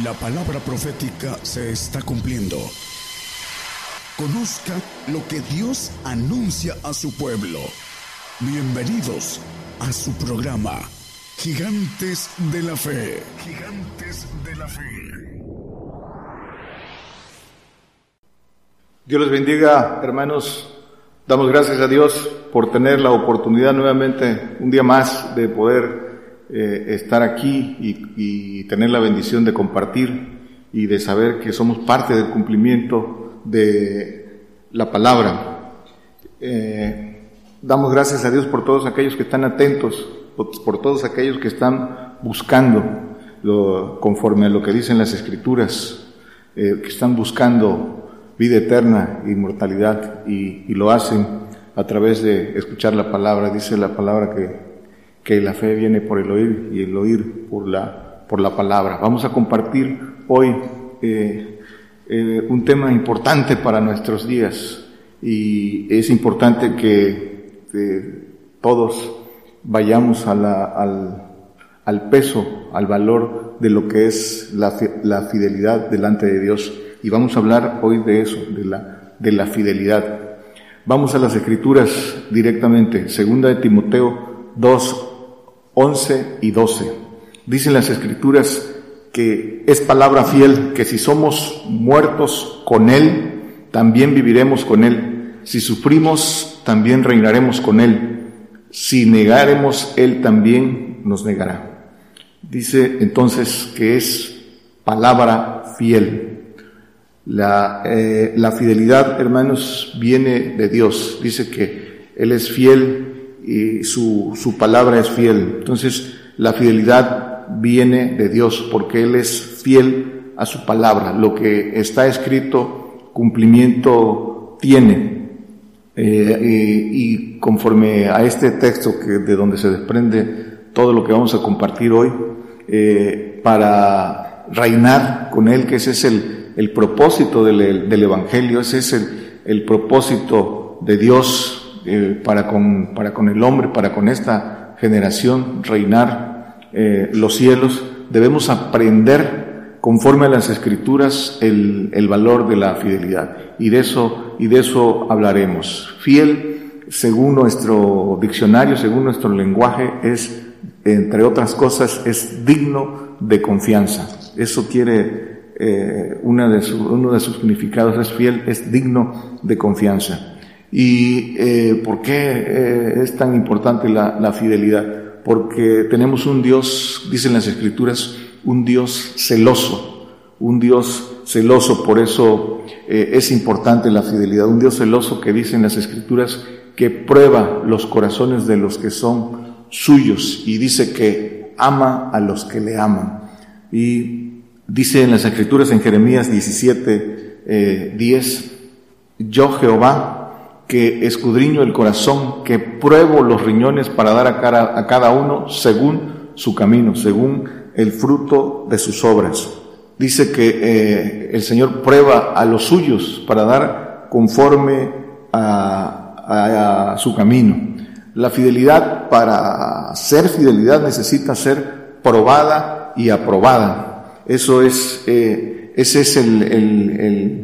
La palabra profética se está cumpliendo. Conozca lo que Dios anuncia a su pueblo. Bienvenidos a su programa, Gigantes de la Fe. Gigantes de la Fe. Dios les bendiga, hermanos. Damos gracias a Dios por tener la oportunidad nuevamente, un día más, de poder eh, estar aquí y, tener la bendición de compartir y de saber que somos parte del cumplimiento de la palabra. Eh, damos gracias a Dios por todos aquellos que están atentos, por, todos aquellos que están buscando lo, conforme a lo que dicen las escrituras, eh, que están buscando vida eterna, inmortalidad y, y lo hacen a través de escuchar la palabra. Dice la palabra que que la fe viene por el oír y el oír por la, por la palabra. Vamos a compartir hoy eh, eh, un tema importante para nuestros días y es importante que, todos vayamos al, al, peso, al valor de lo que es la, la, fidelidad delante de Dios. Y vamos a hablar hoy de eso, de la, de la fidelidad. Vamos a las escrituras directamente. Segunda de Timoteo 2, 11 y 12. Dicen las escrituras que es palabra fiel, que si somos muertos con Él, también viviremos con Él. Si sufrimos, también reinaremos con Él. Si negaremos, Él también nos negará. Dice entonces que es palabra fiel. La, eh, la fidelidad, hermanos, viene de Dios. Dice que Él es fiel y su, su palabra es fiel. Entonces, la fidelidad viene de Dios porque Él es fiel a su palabra. Lo que está escrito, cumplimiento tiene. Eh, y conforme a este texto que de donde se desprende todo lo que vamos a compartir hoy, eh, para reinar con Él, que ese es el, el propósito del, del Evangelio, ese es el, el propósito de Dios eh, para, con, para con el hombre, para con esta generación reinar eh, los cielos, debemos aprender conforme a las escrituras el, el, valor de la fidelidad. Y de eso, y de eso hablaremos. Fiel, según nuestro diccionario, según nuestro lenguaje, es, entre otras cosas, es digno de confianza. Eso quiere, eh, una de uno de sus significados es fiel, es digno de confianza. ¿Y eh, por qué eh, es tan importante la, fidelidad? Porque tenemos un Dios, dicen las Escrituras, un Dios celoso, un Dios celoso, por eso eh, es importante la fidelidad, un Dios celoso que dicen las Escrituras que prueba los corazones de los que son suyos y dice que ama a los que le aman. Y dice en las Escrituras en Jeremías 17, 10, yo Jehová, que escudriño el corazón, que pruebo los riñones para dar a, cara, a cada uno según su camino, según el fruto de sus obras. Dice que eh, el Señor prueba a los suyos para dar conforme a, su camino. La fidelidad, para ser fidelidad, necesita ser probada y aprobada. Eso es, eh, ese es el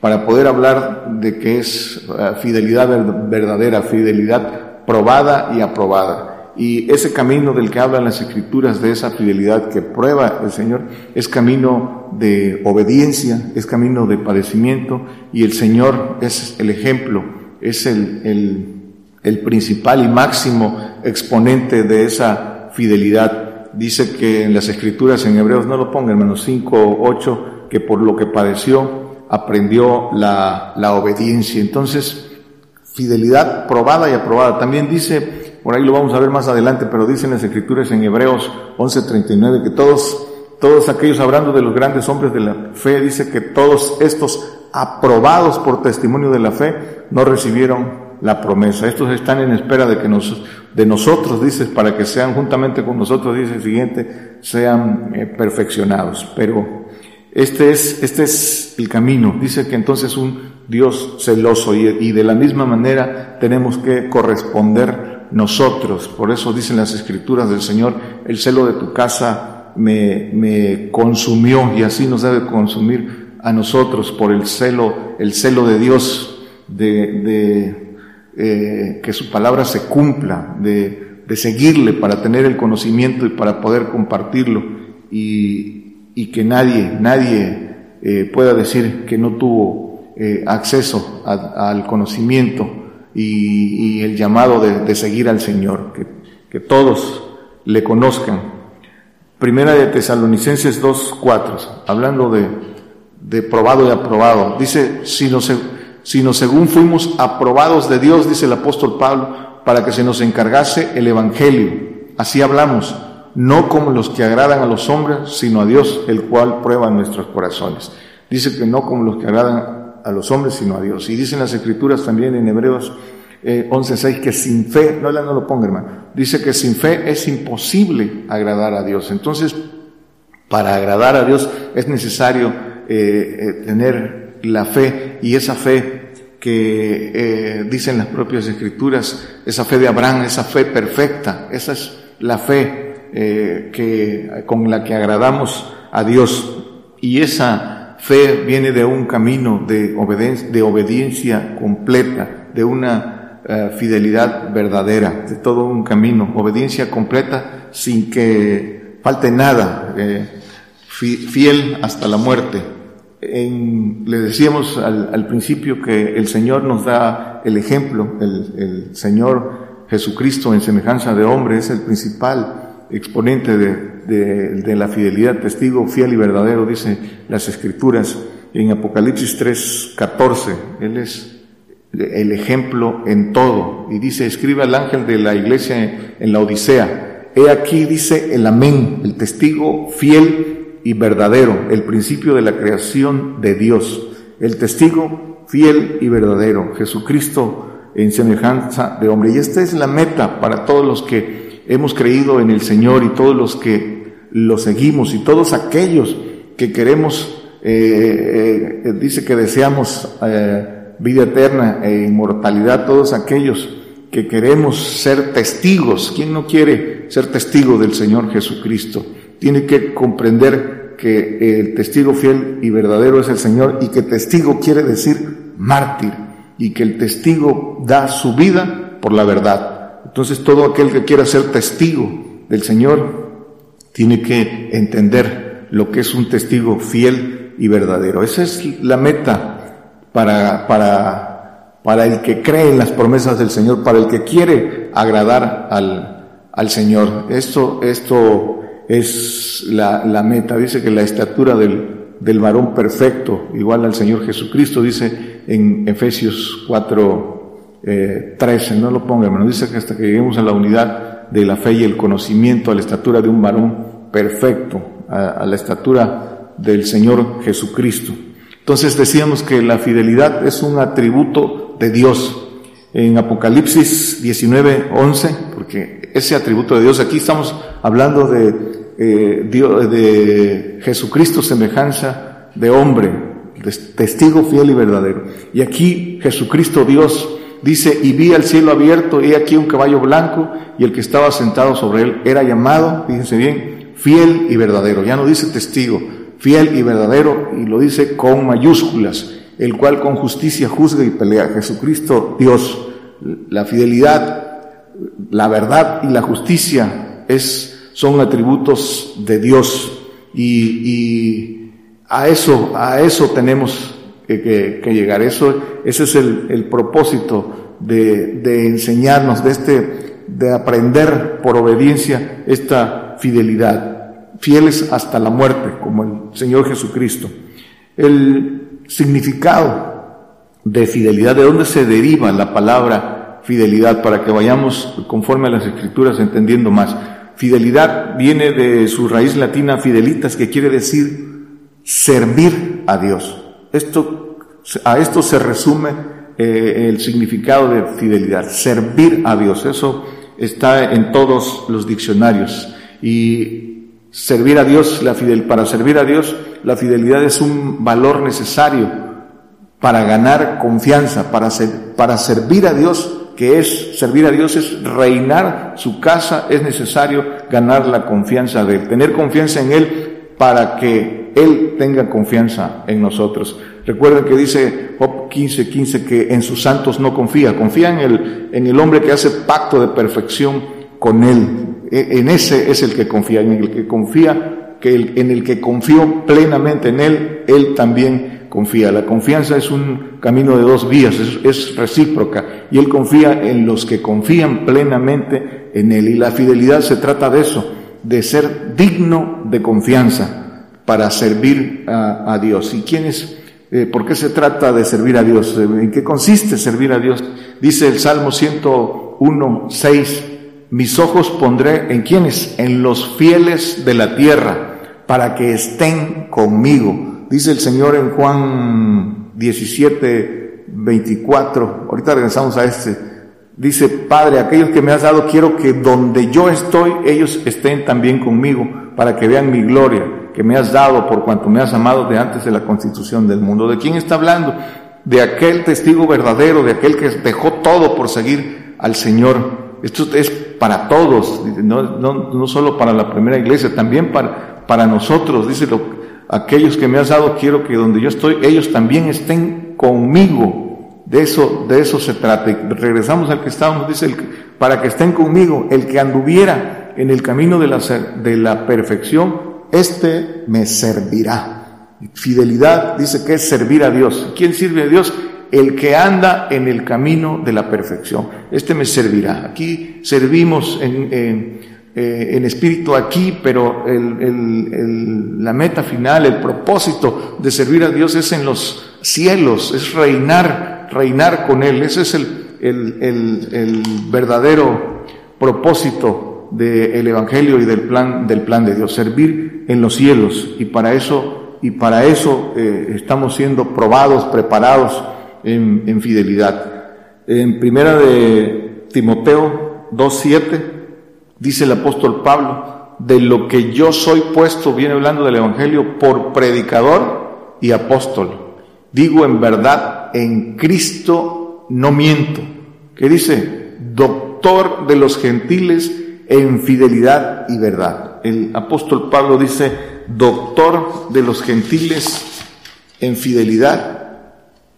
para poder hablar de que es eh, fidelidad verdadera, fidelidad probada y aprobada. Y ese camino del que hablan las escrituras, de esa fidelidad que prueba el Señor, es camino de obediencia, es camino de padecimiento, y el Señor es el ejemplo, es el, el, principal y máximo exponente de esa fidelidad. Dice que en las escrituras en Hebreos, no lo pongan, hermanos 5 o 8, que por lo que padeció, aprendió la, la obediencia. Entonces, fidelidad probada y aprobada. También dice, por ahí lo vamos a ver más adelante, pero dicen las escrituras en Hebreos 11:39 que todos, todos aquellos, hablando de los grandes hombres de la fe, dice que todos estos aprobados por testimonio de la fe no recibieron la promesa. Estos están en espera de que nos, de nosotros, dices, para que sean juntamente con nosotros, dice el siguiente, sean eh, perfeccionados. Pero este es, este es el camino. Dice que entonces un Dios celoso y, de la misma manera tenemos que corresponder nosotros. Por eso dicen las escrituras del Señor, el celo de tu casa me, me consumió y así nos debe consumir a nosotros por el celo, el celo de Dios, de, de eh, que su palabra se cumpla, de, de, seguirle para tener el conocimiento y para poder compartirlo y, y que nadie, nadie eh, pueda decir que no tuvo eh, acceso al conocimiento y, el llamado de, de seguir al Señor, que, que todos le conozcan Primera de Tesalonicenses 2.4, hablando de, de probado y aprobado. Dice, sino, sino según fuimos aprobados de Dios, dice el apóstol Pablo, para que se nos encargase el Evangelio. Así hablamos, no como los que agradan a los hombres, sino a Dios, el cual prueba nuestros corazones. Dice que no como los que agradan a los hombres, sino a Dios. Y dicen las escrituras también en Hebreos eh, 11.6 que sin fe, no, no lo ponga hermano, dice que sin fe es imposible agradar a Dios. Entonces, para agradar a Dios es necesario eh, eh, tener la fe y esa fe que eh, dicen las propias escrituras, esa fe de Abraham, esa fe perfecta, esa es la fe eh, que, con la que agradamos a Dios. Y esa fe viene de un camino de, obediencia, de obediencia completa, de una eh, fidelidad verdadera, de todo un camino, obediencia completa sin que falte nada, eh, fiel hasta la muerte. le decíamos al, principio que el Señor nos da el ejemplo, el, Señor Jesucristo en semejanza de hombre es el principal exponente de, de la fidelidad, testigo fiel y verdadero, dice las Escrituras en Apocalipsis 3, 14. Él es el ejemplo en todo. Y dice, escribe al ángel de la iglesia en la Odisea. He aquí, dice el amén, el testigo fiel y verdadero, el principio de la creación de Dios. El testigo fiel y verdadero, Jesucristo en semejanza de hombre. Y esta es la meta para todos los que hemos creído en el Señor y todos los que lo seguimos y todos aquellos que queremos, eh, eh, dice que deseamos eh, vida eterna e inmortalidad, todos aquellos que queremos ser testigos. ¿Quién no quiere ser testigo del Señor Jesucristo? Tiene que comprender que el testigo fiel y verdadero es el Señor y que testigo quiere decir mártir y que el testigo da su vida por la verdad. Entonces todo aquel que quiera ser testigo del Señor tiene que entender lo que es un testigo fiel y verdadero. Esa es la meta para, para, para el que cree en las promesas del Señor, para el que quiere agradar al, al Señor. Esto, esto es la, la meta. Dice que la estatura del, del varón perfecto, igual al Señor Jesucristo, dice en Efesios 4, eh, 13, no lo ponga, hermano, dice que hasta que lleguemos a la unidad de la fe y el conocimiento, a la estatura de un varón perfecto, a la estatura del Señor Jesucristo. Entonces decíamos que la fidelidad es un atributo de Dios. En Apocalipsis 19, 11, porque ese atributo de Dios, aquí estamos hablando de, eh, Dios, de Jesucristo semejanza de hombre, testigo fiel y verdadero. Y aquí Jesucristo Dios dice, y vi al cielo abierto, y aquí un caballo blanco, y el que estaba sentado sobre él era llamado, fíjense bien, fiel y verdadero. Ya no dice testigo, fiel y verdadero, y lo dice con mayúsculas, el cual con justicia juzga y pelea. Jesucristo, Dios, la fidelidad, la verdad y la justicia es, son atributos de Dios y, a eso, a eso tenemos que, llegar. Eso, ese es el, propósito de, de enseñarnos, de este, de aprender por obediencia esta fidelidad fieles hasta la muerte, como el Señor Jesucristo. El significado de fidelidad, de dónde se deriva la palabra fidelidad, para que vayamos conforme a las escrituras entendiendo más. Fidelidad viene de su raíz latina fidelitas, que quiere decir servir a Dios. Esto, a esto se resume eh, el significado de fidelidad, servir a Dios. Eso está en todos los diccionarios. Y Servir a Dios, la fidel, para servir a Dios, la fidelidad es un valor necesario para ganar confianza, para, para servir a Dios que es servir a Dios, es reinar su casa, es necesario ganar la confianza de Él, tener confianza en Él para que Él tenga confianza en nosotros. Recuerden que dice Job 15, 15 que en sus santos no confía, confía en el, en el hombre que hace pacto de perfección con Él. E, en ese es el que confía, en el que confía, que en el que confió plenamente en Él, Él también confía. La confianza es un camino de dos vías, es, es recíproca, y Él confía en los que confían plenamente en Él. Y la fidelidad se trata de eso, de ser digno de confianza para servir a, Dios. ¿Y quién es? Eh, ¿Por qué se trata de servir a Dios? ¿En qué consiste servir a Dios? Dice el Salmo 101, 6, mis ojos pondré en quiénes? En los fieles de la tierra, para que estén conmigo. Dice el Señor en Juan 17, 24, ahorita regresamos a este, Dice, Padre, aquellos que me has dado, quiero que donde yo estoy, ellos estén también conmigo, para que vean mi gloria que me has dado por cuanto me has amado de antes de la constitución del mundo. ¿De quién está hablando? De aquel testigo verdadero, de aquel que dejó todo por seguir al Señor. Esto es para todos, no, no, no solo para la primera iglesia, también para, para nosotros. Dice, lo, aquellos que me has dado, quiero que donde yo estoy, ellos también estén conmigo de eso, de eso se trata. Regresamos al que estábamos, dice, para que estén conmigo, el que anduviera en el camino de la, de la perfección, este me servirá. Fidelidad dice que es servir a Dios. ¿Quién sirve a Dios? El que anda en el camino de la perfección. Este me servirá. Aquí servimos en, en, eh, en espíritu aquí, pero el, la meta final, el propósito de servir a Dios es en los cielos, es reinar reinar con Él. Ese es el, verdadero propósito del Evangelio y del plan, del plan de Dios, servir en los cielos. Y para eso, y para eso eh, estamos siendo probados, preparados en, en fidelidad. En primera de Timoteo 2.7 dice el apóstol Pablo, de lo que yo soy puesto, viene hablando del Evangelio, por predicador y apóstol Digo en verdad, en Cristo no miento. ¿Qué dice? Doctor de los gentiles en fidelidad y verdad. El apóstol Pablo dice, doctor de los gentiles en fidelidad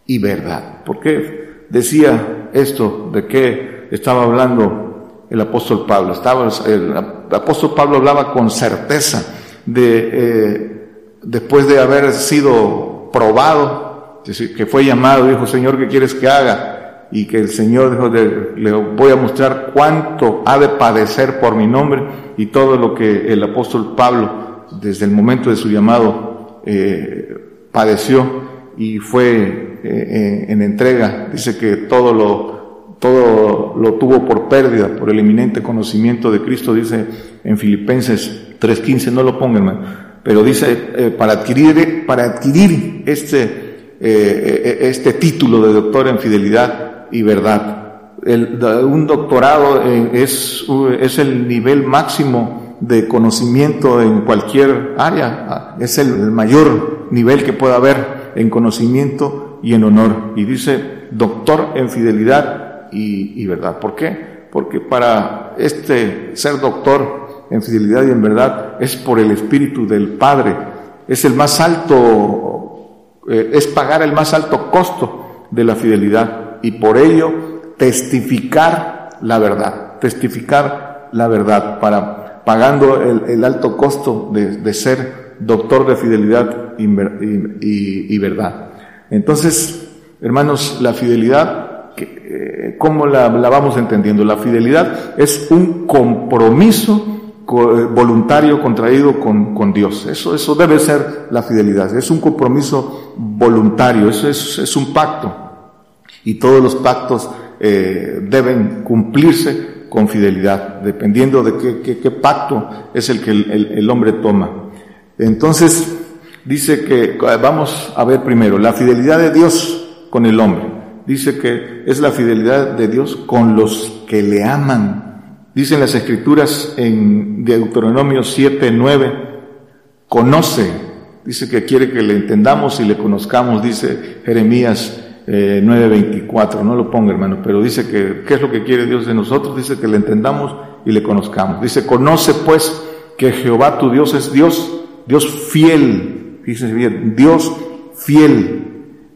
y verdad. ¿Por qué decía esto? ¿De qué estaba hablando el apóstol Pablo? Estaba, el apóstol Pablo hablaba con certeza de, eh, después de haber sido probado que fue llamado, dijo, Señor, ¿qué quieres que haga? Y que el Señor dijo, le voy a mostrar cuánto ha de padecer por mi nombre y todo lo que el apóstol Pablo, desde el momento de su llamado, eh, padeció y fue eh, en entrega. Dice que todo lo, todo lo tuvo por pérdida, por el eminente conocimiento de Cristo, dice en Filipenses 3.15, no lo pongan, pero dice, eh, para adquirir, para adquirir este, eh, eh, este título de doctor en fidelidad y verdad. un doctorado eh, es, es el nivel máximo de conocimiento en cualquier área, ah, es el mayor nivel que pueda haber en conocimiento y en honor. Y dice doctor en fidelidad y, y verdad. ¿Por qué? Porque para este ser doctor en fidelidad y en verdad es por el Espíritu del Padre. Es el más alto eh, es pagar el más alto costo de la fidelidad y por ello testificar la verdad, testificar la verdad para pagando el, alto costo de, ser doctor de fidelidad y, verdad. Entonces, hermanos, la fidelidad, eh, ¿cómo la, la vamos entendiendo? La fidelidad es un compromiso eh, voluntario contraído con, con, Dios. Eso, eso debe ser la fidelidad. Es un compromiso voluntario, eso es, es un pacto. Y todos los pactos eh, deben cumplirse con fidelidad, dependiendo de qué, pacto es el que el, el, hombre toma. Entonces, dice que, vamos a ver primero, la fidelidad de Dios con el hombre. Dice que es la fidelidad de Dios con los que le aman Dicen las escrituras en Deuteronomio 7, 9, conoce, dice que quiere que le entendamos y le conozcamos, dice Jeremías 9:24, no lo ponga hermano, pero dice que, ¿qué es lo que quiere Dios de nosotros? Dice que le entendamos y le conozcamos. Dice, conoce pues que Jehová tu Dios es Dios, Dios fiel, dice bien, Dios fiel,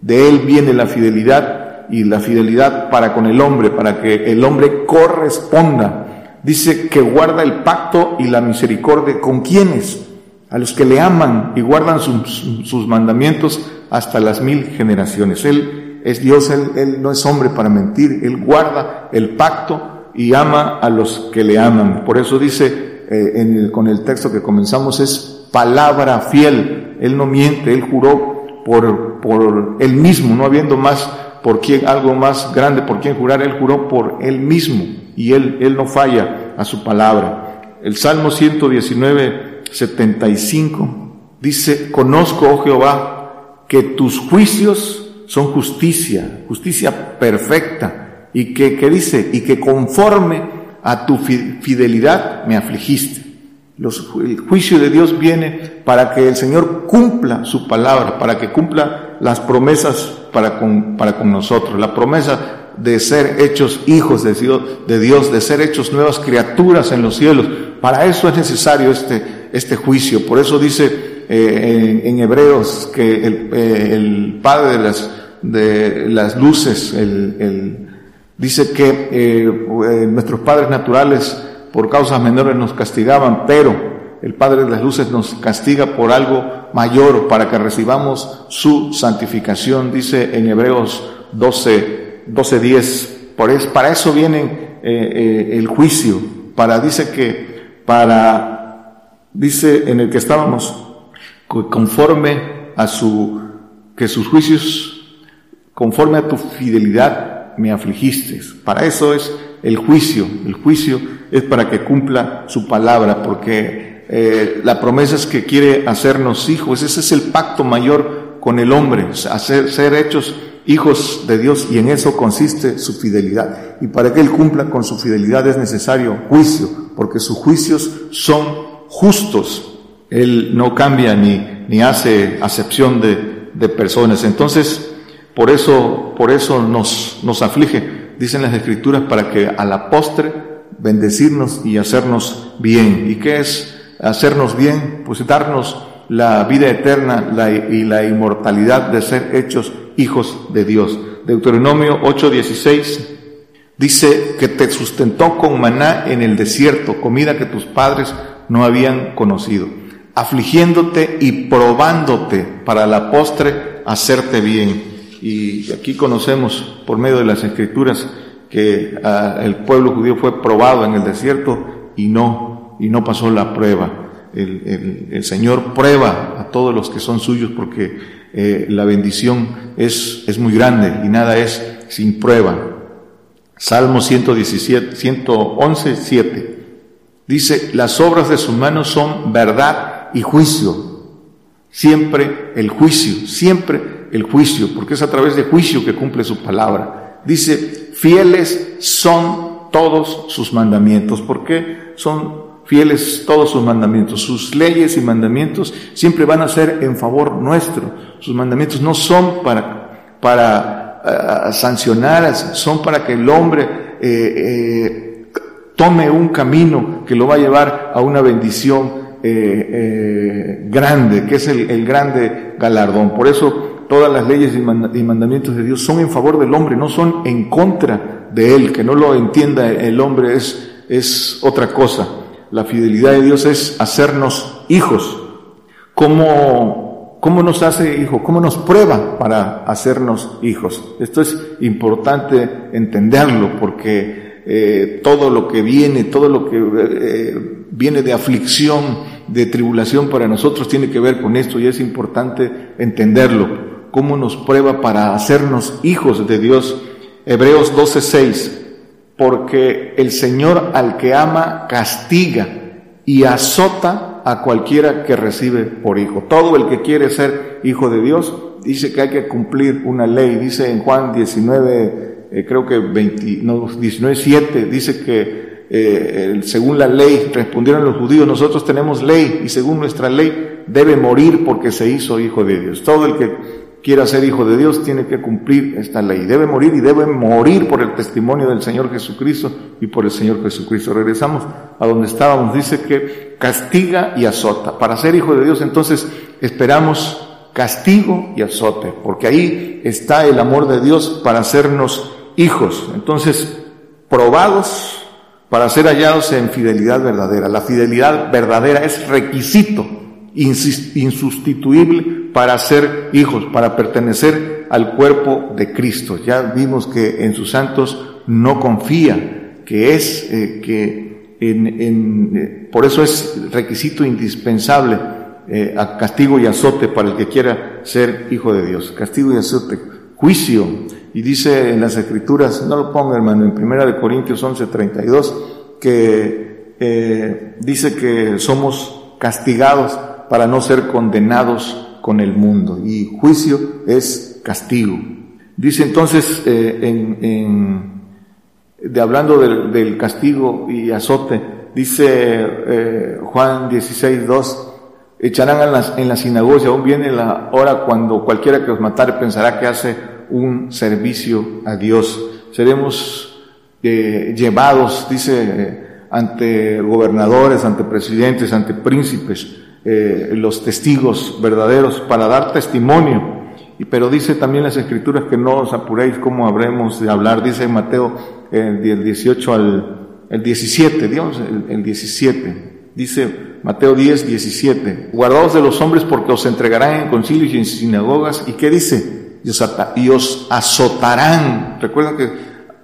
de Él viene la fidelidad y la fidelidad para con el hombre, para que el hombre corresponda. Dice que guarda el pacto y la misericordia con quienes, a los que le aman y guardan sus, sus mandamientos hasta las mil generaciones. Él es Dios, él, él no es hombre para mentir, Él guarda el pacto y ama a los que le aman. Por eso dice eh, en el, con el texto que comenzamos, es palabra fiel. Él no miente, Él juró por, por Él mismo, no habiendo más por quien, algo más grande por quien jurar, Él juró por Él mismo y Él, Él no falla a su palabra. El Salmo 119, 75 dice, conozco, oh Jehová, que tus juicios son justicia, justicia perfecta, y que, que dice, y que conforme a tu fidelidad me afligiste. Los, el juicio de Dios viene para que el Señor cumpla su palabra, para que cumpla las promesas para con, para con nosotros. La promesa de ser hechos hijos de Dios, de Dios, de ser hechos nuevas criaturas en los cielos. Para eso es necesario este, este juicio. Por eso dice eh, en, Hebreos que el, eh, el, Padre de las, de las luces, el, el dice que eh, nuestros padres naturales por causas menores nos castigaban, pero el Padre de las Luces nos castiga por algo mayor para que recibamos su santificación, dice en Hebreos 12, 12 10. Por es, para eso viene el juicio, para, dice que, para, dice en el que estábamos, conforme a su, que sus juicios, conforme a tu fidelidad me afligiste. Para eso es el juicio. El juicio es para que cumpla su palabra, porque eh, la promesa es que quiere hacernos hijos. Ese es el pacto mayor con el hombre, hacer, ser hechos hijos de Dios y en eso consiste su fidelidad. Y para que Él cumpla con su fidelidad es necesario juicio, porque sus juicios son justos. Él no cambia ni, ni hace acepción de, de personas. Entonces, por eso, por eso nos, nos aflige dicen las escrituras, para que a la postre bendecirnos y hacernos bien. ¿Y qué es hacernos bien? Pues darnos la vida eterna y la inmortalidad de ser hechos hijos de Dios. Deuteronomio 8:16 dice que te sustentó con maná en el desierto, comida que tus padres no habían conocido, afligiéndote y probándote para la postre hacerte bien. Y aquí conocemos por medio de las escrituras que ah, el pueblo judío fue probado en el desierto y no, y no pasó la prueba. El, el, Señor prueba a todos los que son suyos porque eh, la bendición es, es muy grande y nada es sin prueba. Salmo 117, 111, 7. Dice, las obras de sus manos son verdad y juicio. Siempre el juicio, siempre el juicio, porque es a través de juicio que cumple su palabra. Dice, fieles son todos sus mandamientos. ¿Por qué son fieles todos sus mandamientos? Sus leyes y mandamientos siempre van a ser en favor nuestro. Sus mandamientos no son para, para uh, sancionar, son para que el hombre eh, eh, tome un camino que lo va a llevar a una bendición eh, grande, que es el, el grande galardón. Por eso todas las leyes y mandamientos de Dios son en favor del hombre, no son en contra de él. Que no lo entienda el hombre es, es otra cosa. La fidelidad de Dios es hacernos hijos. ¿Cómo, ¿Cómo nos hace hijo? ¿Cómo nos prueba para hacernos hijos? Esto es importante entenderlo porque eh, todo lo que viene, todo lo que eh, viene de aflicción, de tribulación para nosotros tiene que ver con esto y es importante entenderlo cómo nos prueba para hacernos hijos de Dios. Hebreos 12:6, porque el Señor al que ama castiga y azota a cualquiera que recibe por hijo. Todo el que quiere ser hijo de Dios dice que hay que cumplir una ley. Dice en Juan 19, eh, creo que 20, no, 19, 7, dice que eh, según la ley respondieron los judíos, nosotros tenemos ley y según nuestra ley debe morir porque se hizo hijo de Dios. Todo el que quiera ser hijo de Dios tiene que cumplir esta ley. Debe morir y debe morir por el testimonio del Señor Jesucristo y por el Señor Jesucristo. Regresamos a donde estábamos. Dice que castiga y azota. Para ser hijo de Dios entonces esperamos castigo y azote, porque ahí está el amor de Dios para hacernos hijos. Entonces, probados para ser hallados en fidelidad verdadera. La fidelidad verdadera es requisito insustituible para ser hijos, para pertenecer al cuerpo de Cristo. Ya vimos que en sus santos no confía, que es eh, que eh, por eso es requisito indispensable eh, a castigo y azote para el que quiera ser hijo de Dios. Castigo y azote, juicio. Y dice en las escrituras, no lo ponga hermano, en primera de Corintios 11, 32, que eh, dice que somos castigados para no ser condenados con el mundo. Y juicio es castigo. Dice entonces, eh, en, de hablando del, castigo y azote, dice Juan 16, 2, echarán en las, en aún viene la hora cuando cualquiera que os matare pensará que hace un servicio a Dios. Seremos eh, llevados, dice, eh, ante gobernadores, ante presidentes, ante príncipes, eh, los testigos verdaderos para dar testimonio. Y, pero dice también las escrituras que no os apuréis cómo habremos de hablar, dice Mateo del 18 al el 17, digamos el, el 17, dice Mateo 10, 17. Guardaos de los hombres porque os entregarán en concilios y en sinagogas. ¿Y qué dice? Y os azotarán. Recuerden que,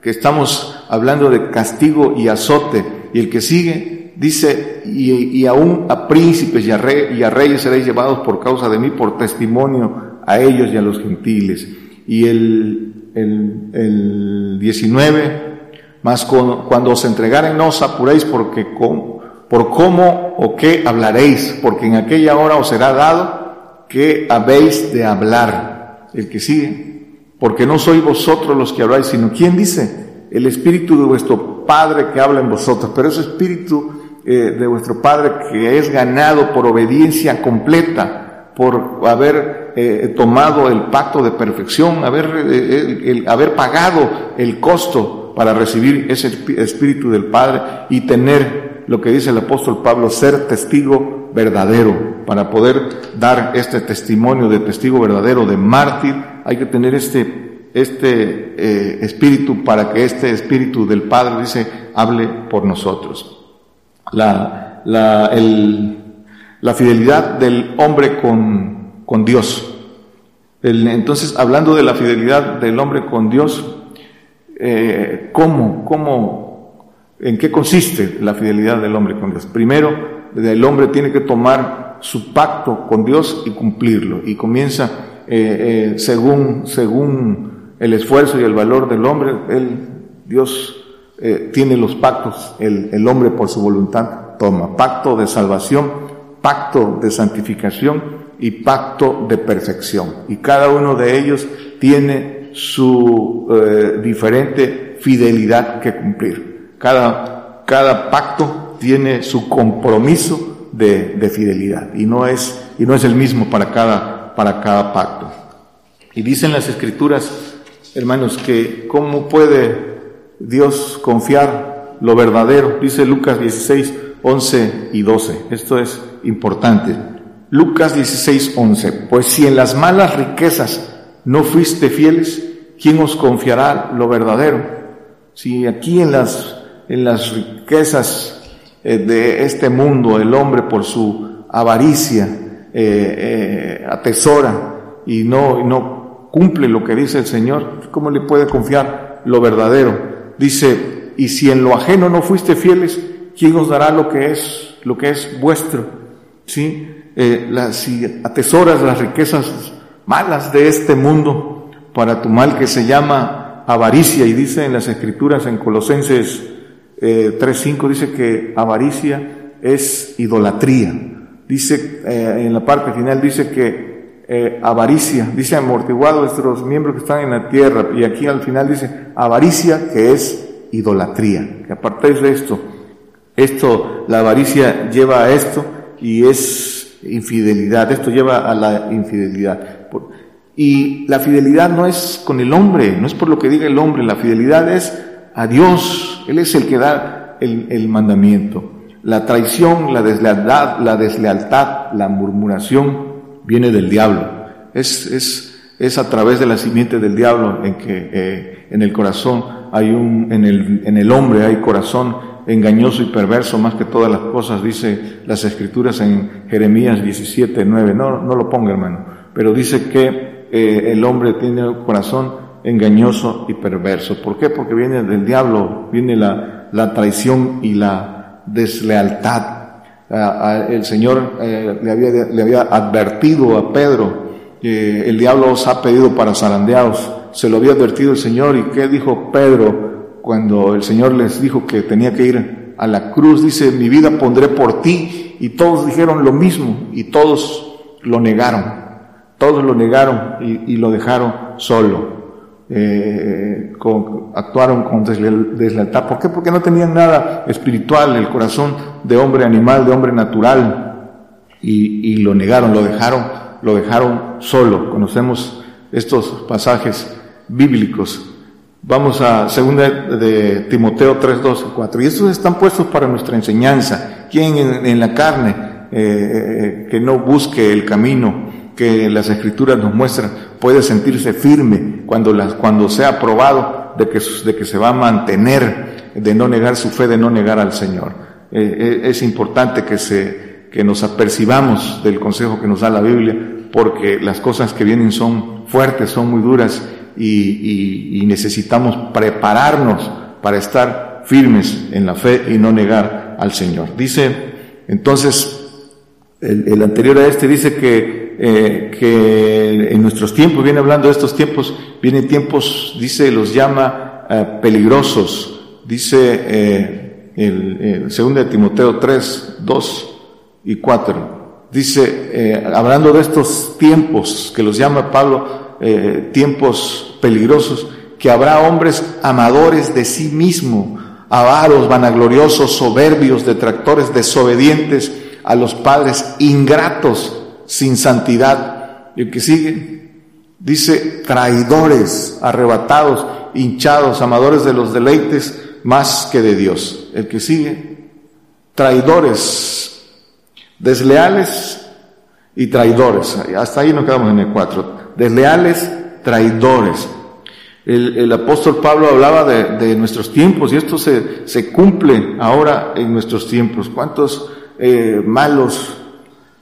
que estamos hablando de castigo y azote. Y el que sigue dice, y, y aún a príncipes y a, y a reyes seréis llevados por causa de mí, por testimonio a ellos y a los gentiles. Y el, el, el 19, más cuando os entregaren no os apuréis porque con, por cómo o qué hablaréis, porque en aquella hora os será dado que habéis de hablar. El que sigue, porque no sois vosotros los que habláis, sino ¿quién dice? El Espíritu de vuestro Padre que habla en vosotros, pero ese Espíritu eh, de vuestro Padre que es ganado por obediencia completa, por haber eh, tomado el pacto de perfección, haber, eh, haber pagado el costo para recibir ese Espíritu del Padre y tener lo que dice el apóstol Pablo, ser testigo verdadero. Para poder dar este testimonio de testigo verdadero, de mártir, hay que tener este, este eh, espíritu para que este espíritu del Padre, dice, hable por nosotros. La, la, el, la fidelidad del hombre con, con Dios. entonces, hablando de la fidelidad del hombre con Dios, eh, ¿cómo, cómo ¿En qué consiste la fidelidad del hombre con Dios? Primero, el hombre tiene que tomar su pacto con Dios y cumplirlo. Y comienza eh, eh, según, según el esfuerzo y el valor del hombre. Él, Dios eh, tiene los pactos, el, el hombre por su voluntad toma. Pacto de salvación, pacto de santificación y pacto de perfección. Y cada uno de ellos tiene su diferente fidelidad que cumplir. Cada, cada pacto tiene su compromiso de, de, fidelidad y no es, y no es el mismo para cada, para cada pacto. Y dicen las escrituras, hermanos, que cómo puede Dios confiar lo verdadero. Dice Lucas 16, 11 y 12. Esto es importante. Lucas 16, 11. Pues si en las malas riquezas no fuiste fieles, ¿quién os confiará lo verdadero? Si aquí en las en las riquezas eh, de este mundo, el hombre por su avaricia eh, eh, atesora y no, no cumple lo que dice el Señor, ¿cómo le puede confiar lo verdadero? Dice, y si en lo ajeno no fuiste fieles, ¿quién os dará lo que es, lo que es vuestro? ¿Sí? si atesoras las riquezas malas de este mundo para tu mal que se llama avaricia y dice en las escrituras en Colosenses eh, 3.5 dice que avaricia es idolatría. Dice, eh, en la parte final dice que eh, avaricia, dice amortiguado nuestros miembros que están en la tierra, y aquí al final dice avaricia que es idolatría. Que apartéis de esto, esto, la avaricia lleva a esto y es infidelidad, esto lleva a la infidelidad. Y la fidelidad no es con el hombre, no es por lo que diga el hombre, la fidelidad es a Dios. Él es el que da el, mandamiento. La traición, la deslealtad, la deslealtad, la murmuración viene del diablo. Es, es, es a través de la simiente del diablo en que eh, en el corazón hay un, en el, en el hombre hay corazón engañoso y perverso más que todas las cosas, dice las escrituras en Jeremías 17, 9. No, no lo ponga hermano, pero dice que eh, el hombre tiene un corazón engañoso y perverso. ¿Por qué? Porque viene del diablo, viene la, traición y la deslealtad. el Señor eh, le, había, advertido a Pedro, que el diablo os ha pedido para zarandeados. Se lo había advertido el Señor y ¿qué dijo Pedro cuando el Señor les dijo que tenía que ir a la cruz? Dice, mi vida pondré por ti. Y todos dijeron lo mismo y todos lo negaron. Todos lo negaron y, lo dejaron solo. Eh, actuaron con deslealtad. ¿Por qué? Porque no tenían nada espiritual, el corazón de hombre animal, de hombre natural. Y, lo negaron, lo dejaron, lo dejaron solo. Conocemos estos pasajes bíblicos. Vamos a segunda de Timoteo 3, 2 y 4. Y estos están puestos para nuestra enseñanza. ¿Quién en, la carne eh, eh, que no busque el camino que las escrituras nos muestran, puede sentirse firme cuando, las, cuando sea probado de que, de que se va a mantener, de no negar su fe, de no negar al Señor. Eh, eh, es importante que, se, que nos apercibamos del consejo que nos da la Biblia, porque las cosas que vienen son fuertes, son muy duras y, y, necesitamos prepararnos para estar firmes en la fe y no negar al Señor. Dice, entonces, el, el anterior a este dice que eh, que en nuestros tiempos, viene hablando de estos tiempos, vienen tiempos, dice, los llama eh, peligrosos, dice eh, el, 2 de Timoteo 3, 2 y 4, dice, hablando de estos tiempos que los llama Pablo, tiempos peligrosos, que habrá hombres amadores de sí mismo, avaros, vanagloriosos, soberbios, detractores, desobedientes a los padres, ingratos, sin santidad. Y el que sigue dice traidores, arrebatados, hinchados, amadores de los deleites más que de Dios. El que sigue, traidores, desleales y traidores. Hasta ahí nos quedamos en el cuatro. Desleales, traidores. El, apóstol Pablo hablaba de, nuestros tiempos y esto se, se, cumple ahora en nuestros tiempos. ¿Cuántos eh, malos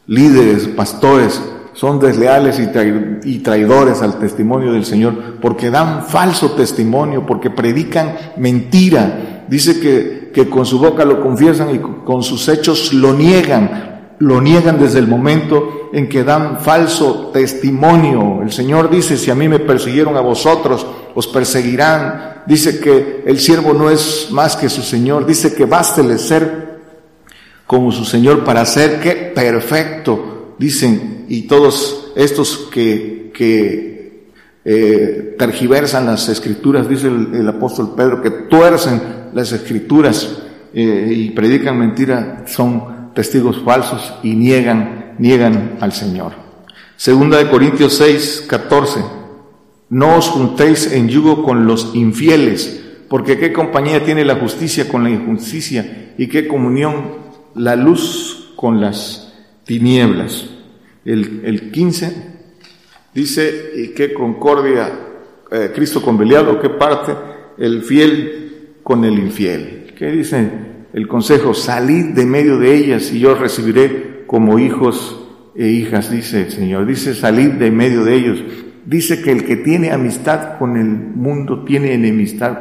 líderes, pastores, son desleales y traidores al testimonio del Señor porque dan falso testimonio, porque predican mentira. Dice que, que con su boca lo confiesan y con sus hechos lo niegan. Lo niegan desde el momento en que dan falso testimonio. El Señor dice, si a mí me persiguieron a vosotros, os perseguirán. Dice que el siervo no es más que su Señor. Dice que bástele ser como su Señor para ser que perfecto, dicen, y todos estos que, que eh, tergiversan las escrituras, dice el, apóstol Pedro, que tuercen las escrituras eh, y predican mentira, son testigos falsos y niegan, niegan al Señor. Segunda de Corintios 6, 14. No os juntéis en yugo con los infieles, porque qué compañía tiene la justicia con la injusticia y qué comunión la luz con las tinieblas. El, el 15 dice, ¿y qué concordia eh, Cristo con Belial qué parte el fiel con el infiel? ¿Qué dice el consejo? Salid de medio de ellas y yo recibiré como hijos e hijas, dice el Señor. Dice, salid de medio de ellos. Dice que el que tiene amistad con el mundo tiene enemistad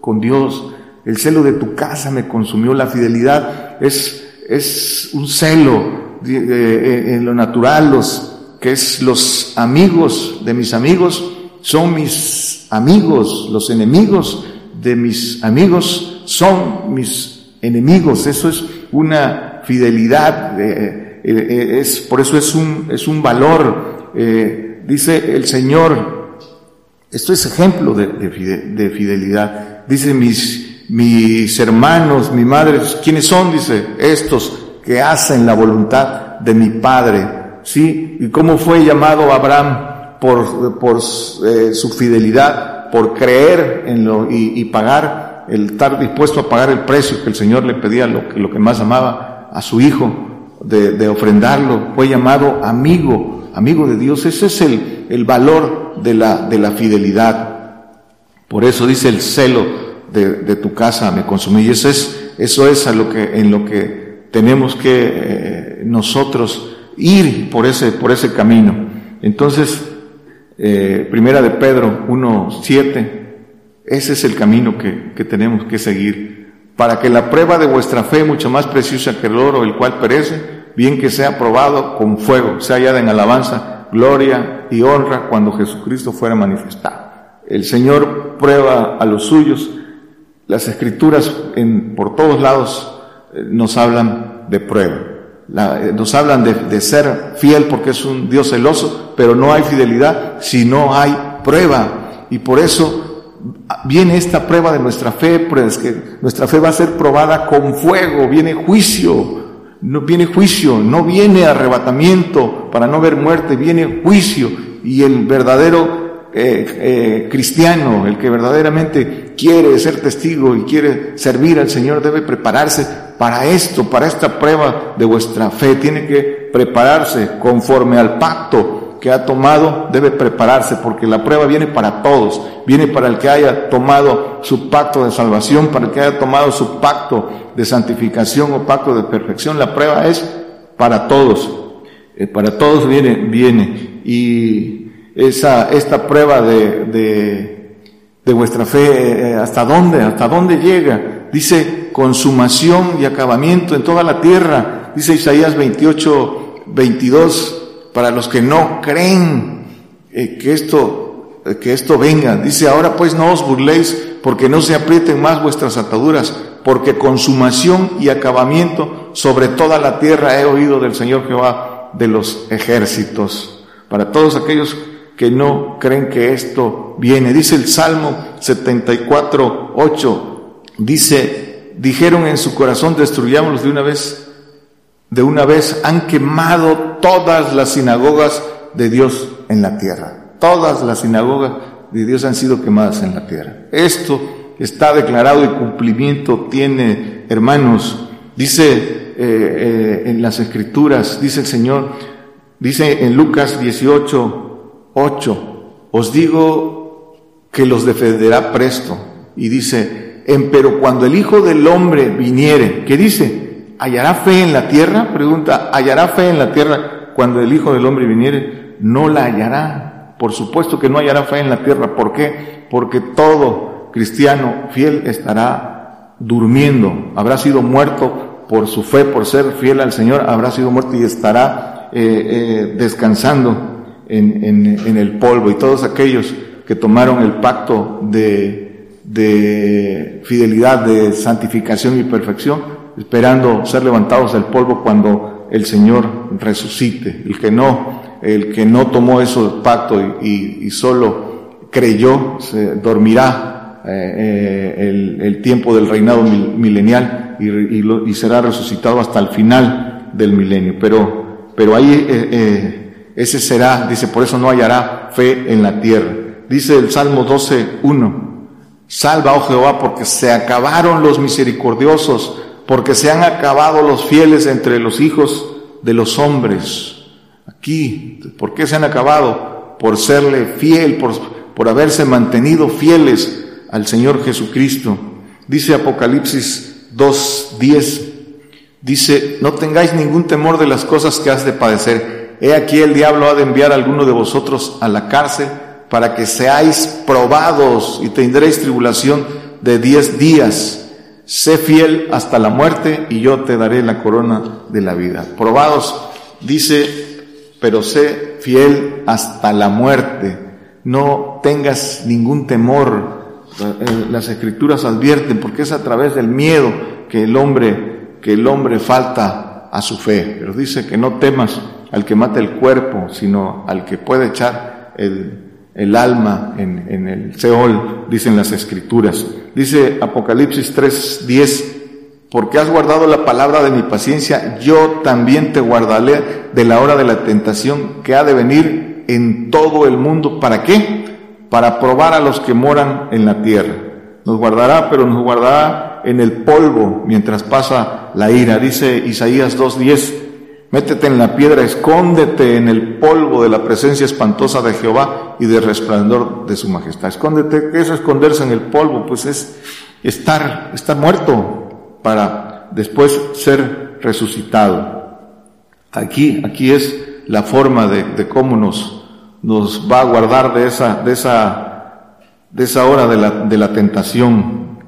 con Dios. El celo de tu casa me consumió. La fidelidad es, es un celo en lo natural, los, que es los amigos de mis amigos son mis amigos, los enemigos de mis amigos son mis enemigos. Eso es una fidelidad, eh, eh, es, por eso es un, es un valor. Eh, dice el Señor, esto es ejemplo de, de fidelidad. Dice mis mis hermanos, mi madre, ¿quiénes son? Dice, estos que hacen la voluntad de mi Padre. ¿Sí? ¿Y cómo fue llamado Abraham? por, por eh, su fidelidad, por creer en lo y, pagar, el estar dispuesto a pagar el precio que el Señor le pedía, lo que, lo que más amaba a su hijo, de, de ofrendarlo, fue llamado amigo, amigo de Dios. Ese es el, el valor de la, de la fidelidad. Por eso dice el celo de, tu casa me consumí. Y eso es, eso es a lo que, en lo que tenemos que eh, nosotros ir por ese, por ese camino. Entonces, eh, primera de Pedro 1.7, ese es el camino que, que tenemos que seguir, para que la prueba de vuestra fe, mucho más preciosa que el oro, el cual perece, bien que sea probado con fuego, sea hallada en alabanza, gloria y honra cuando Jesucristo fuera manifestado. El Señor prueba a los suyos. Las escrituras en, por todos lados eh, nos hablan de prueba. Eh, nos hablan de, ser fiel porque es un Dios celoso, pero no hay fidelidad si no hay prueba. Y por eso viene esta prueba de nuestra fe, pues que nuestra fe va a ser probada con fuego, viene juicio, no viene juicio, no viene arrebatamiento para no ver muerte, viene juicio. Y el verdadero eh, eh, cristiano, el que verdaderamente quiere ser testigo y quiere servir al Señor, debe prepararse para esto, para esta prueba de vuestra fe. Tiene que prepararse conforme al pacto que ha tomado, debe prepararse, porque la prueba viene para todos. Viene para el que haya tomado su pacto de salvación, para el que haya tomado su pacto de santificación o pacto de perfección. La prueba es para todos. Eh, para todos viene, viene. Y esa, esta prueba de, de, vuestra fe, eh, ¿hasta dónde? ¿Hasta dónde llega? Dice, consumación y acabamiento en toda la tierra. Dice Isaías 28, 22, para los que no creen eh, que esto, eh, que esto venga. Dice, ahora pues no os burléis porque no se aprieten más vuestras ataduras, porque consumación y acabamiento sobre toda la tierra he oído del Señor Jehová de los ejércitos. Para todos aquellos que no creen que esto viene. Dice el Salmo 74, 8, dice, dijeron en su corazón, destruyámoslos de una vez. De una vez han quemado todas las sinagogas de Dios en la tierra. Todas las sinagogas de Dios han sido quemadas en la tierra. Esto está declarado y cumplimiento tiene, hermanos. Dice eh, eh, en las escrituras, dice el Señor, dice en Lucas 18, 8, os digo que los defenderá presto. Y dice, pero cuando el Hijo del Hombre viniere, ¿qué dice? ¿Hallará fe en la tierra? Pregunta, ¿hallará fe en la tierra cuando el Hijo del Hombre viniere? No la hallará. Por supuesto que no hallará fe en la tierra. ¿Por qué? Porque todo cristiano fiel estará durmiendo. Habrá sido muerto por su fe, por ser fiel al Señor, habrá sido muerto y estará eh, eh, descansando en, en el polvo. Y todos aquellos que tomaron el pacto de de fidelidad, de santificación y perfección, esperando ser levantados del polvo cuando el Señor resucite. El que no, el que no tomó ese pacto y, solo creyó, se dormirá eh, eh, el, tiempo del reinado milenial y, será resucitado hasta el final del milenio. Pero, pero ahí eh, ese será, dice, por eso no hallará fe en la tierra. Dice el Salmo 12, 1. Salva, oh Jehová, porque se acabaron los misericordiosos, porque se han acabado los fieles entre los hijos de los hombres. Aquí, ¿por qué se han acabado? Por serle fiel, por, por haberse mantenido fieles al Señor Jesucristo. Dice Apocalipsis 2.10, dice, no tengáis ningún temor de las cosas que has de padecer. He aquí el diablo ha de enviar a alguno de vosotros a la cárcel para que seáis probados y tendréis tribulación de diez días. Sé fiel hasta la muerte y yo te daré la corona de la vida. Probados, dice, pero sé fiel hasta la muerte. No tengas ningún temor. Las escrituras advierten porque es a través del miedo que el hombre, que el hombre falta a su fe. Pero dice que no temas al que mata el cuerpo, sino al que puede echar el, alma en, el Seol, dicen las escrituras. Dice Apocalipsis 3:10, porque has guardado la palabra de mi paciencia, yo también te guardaré de la hora de la tentación que ha de venir en todo el mundo. ¿Para qué? Para probar a los que moran en la tierra. Nos guardará, pero nos guardará en el polvo mientras pasa la ira. Dice Isaías 2.10, métete en la piedra, escóndete en el polvo de la presencia espantosa de Jehová y del resplandor de su majestad. Escóndete, ¿qué es esconderse en el polvo? Pues es estar, estar muerto para después ser resucitado. Aquí, aquí es la forma de, cómo nos, va a guardar de esa, de esa, de esa hora de la, de la tentación.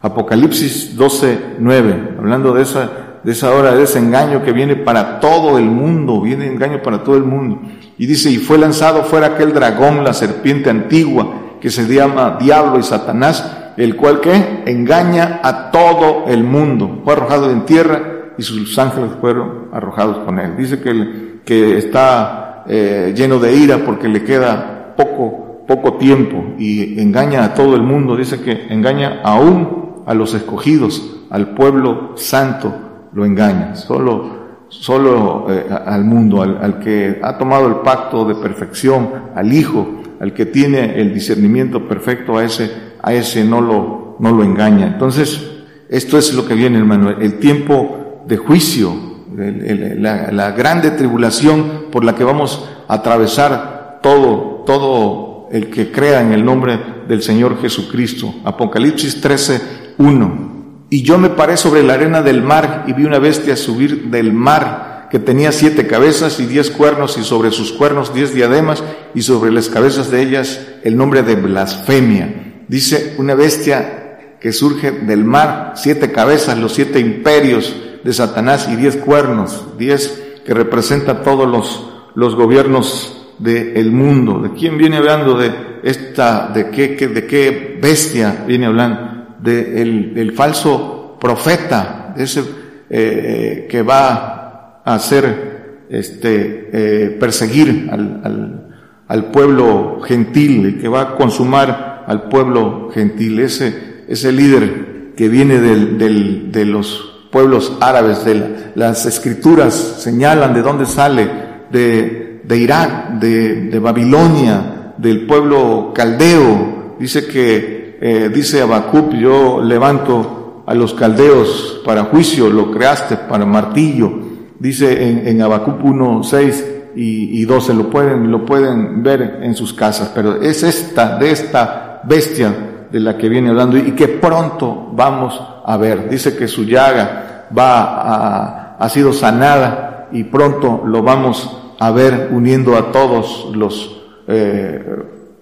Apocalipsis 12, 9, hablando de esa, de esa hora de ese engaño que viene para todo el mundo, viene engaño para todo el mundo. Y dice, y fue lanzado fuera aquel dragón, la serpiente antigua, que se llama Diablo y Satanás, el cual que engaña a todo el mundo. Fue arrojado en tierra y sus ángeles fueron arrojados con él. Dice que, que está eh, lleno de ira porque le queda poco, poco tiempo y engaña a todo el mundo. Dice que engaña aún a los escogidos, al pueblo santo lo engaña. Solo solo eh, al mundo, al, que ha tomado el pacto de perfección, al Hijo, al que tiene el discernimiento perfecto, a ese, a ese no lo, no lo engaña. Entonces, esto es lo que viene, hermano, el tiempo de juicio, la, grande tribulación por la que vamos a atravesar todo, todo el que crea en el nombre del Señor Jesucristo. Apocalipsis 13, 1. Y yo me paré sobre la arena del mar y vi una bestia subir del mar que tenía siete cabezas y diez cuernos y sobre sus cuernos diez diademas y sobre las cabezas de ellas el nombre de blasfemia. Dice una bestia que surge del mar, siete cabezas, los siete imperios, de Satanás y diez cuernos, diez que representa todos los, los gobiernos del mundo. ¿De quién viene hablando? De esta, de qué, de qué bestia viene hablando? De el, falso profeta, ese eh, eh, que va a hacer, este, eh, perseguir al, al, pueblo gentil, que va a consumar al pueblo gentil, ese, ese líder que viene del, del, de los pueblos árabes. De las escrituras señalan de dónde sale, de, de Irak, de, Babilonia, del pueblo caldeo. Dice que, eh, dice Habacuc, yo levanto a los caldeos para juicio, lo creaste para martillo. Dice en, en Habacuc 1, 6 y, y 12, lo pueden, lo pueden ver en sus casas, pero es esta, de esta bestia de la que viene hablando y que pronto vamos a ver. Dice que su llaga va a, ha sido sanada y pronto lo vamos a ver uniendo a todos los eh,